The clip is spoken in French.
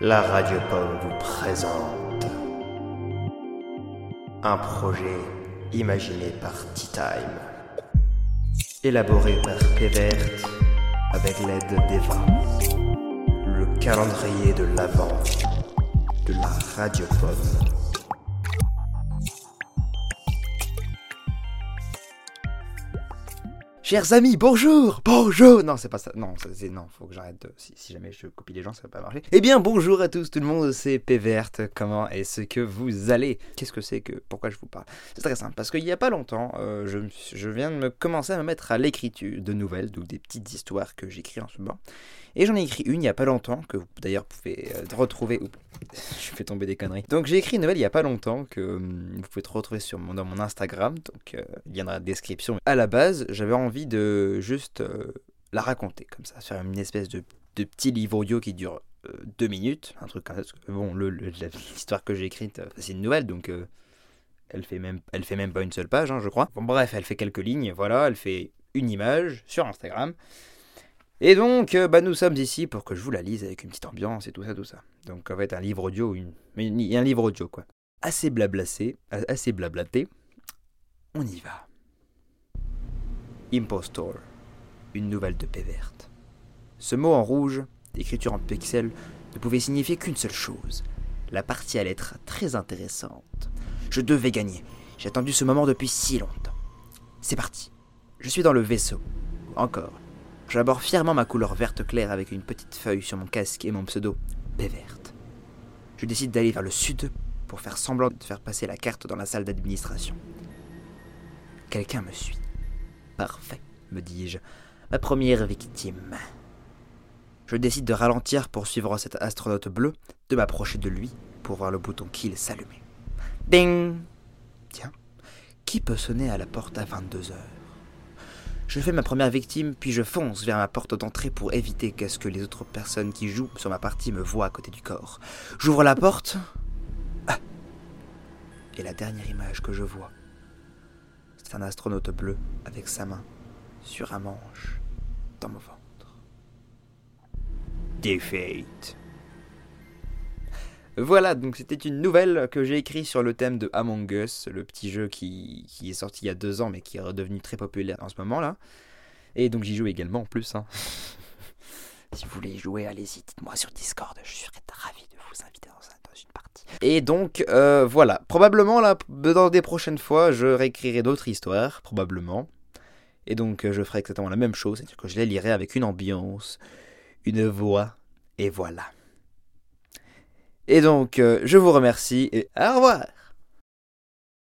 La Radio Pomme vous présente un projet imaginé par Tea Time, élaboré par Pévert avec l'aide d'Eva, le calendrier de l'Avent de la Radio Pomme. Chers amis, bonjour Bonjour Non, c'est pas ça. Non, c'est, non, faut que j'arrête. de- Si, jamais je copie les gens, ça va pas marcher. Eh bien, bonjour à tous, tout le monde, c'est Péverte. Comment est-ce que vous allez? Qu'est-ce que c'est que... Pourquoi je vous parle? C'est très simple, parce qu'il y a pas longtemps, euh, je viens de me commencer à me mettre à l'écriture de nouvelles, donc des petites histoires que j'écris en ce moment. Et j'en ai écrit une il y a pas longtemps, que vous d'ailleurs pouvez euh, retrouver... Je fais tomber des conneries. Donc j'ai écrit une nouvelle il y a pas longtemps, que hum, vous pouvez retrouver sur mon, dans mon Instagram, donc euh, il y en a la description. À la base, j'avais envie de juste euh, la raconter, comme ça, faire une espèce de, petit livre audio qui dure euh, deux minutes, un truc comme ça. bon, l'histoire que j'ai écrite, euh, c'est une nouvelle, donc... euh, elle fait, même, elle fait même pas une seule page, hein, je crois. Bon, bref, elle fait quelques lignes, voilà, elle fait une image sur Instagram. Et donc, euh, bah, nous sommes ici pour que je vous la lise avec une petite ambiance et tout ça, tout ça. Donc, en fait, un livre audio, une... une- un livre audio, quoi. Assez blablacé, a- assez blablaté. On y va. Impostor, une nouvelle de paix verte. Ce mot en rouge, d'écriture en pixels, ne pouvait signifier qu'une seule chose. La partie allait être très intéressante. Je devais gagner. J'ai attendu ce moment depuis si longtemps. C'est parti. Je suis dans le vaisseau. Encore. J'aborde fièrement ma couleur verte claire avec une petite feuille sur mon casque et mon pseudo, paix verte. Je décide d'aller vers le sud pour faire semblant de faire passer la carte dans la salle d'administration. Quelqu'un me suit. Parfait, me dis-je. Ma première victime. Je décide de ralentir pour suivre cet astronaute bleu, de m'approcher de lui pour voir le bouton kill s'allumer. Ding Tiens, qui peut sonner à la porte à 22 heures? Je fais ma première victime, puis je fonce vers ma porte d'entrée pour éviter qu'à ce que les autres personnes qui jouent sur ma partie me voient à côté du corps. J'ouvre la porte. Ah Et la dernière image que je vois, c'est un astronaute bleu avec sa main sur un manche dans mon ventre. Defeat. Voilà, donc c'était une nouvelle que j'ai écrite sur le thème de Among Us, le petit jeu qui, qui est sorti il y a deux ans mais qui est redevenu très populaire en ce moment-là. Et donc j'y joue également en plus. hein. si vous voulez y jouer, allez-y, dites-moi sur Discord, je serais ravi de vous inviter dans, un- dans une partie. Et donc euh, voilà, probablement là, dans des prochaines fois, je réécrirai d'autres histoires, probablement. Et donc euh, je ferai exactement la même chose, c'est-à-dire que je les lirai avec une ambiance, une voix, et voilà. Et donc, euh, je vous remercie et au revoir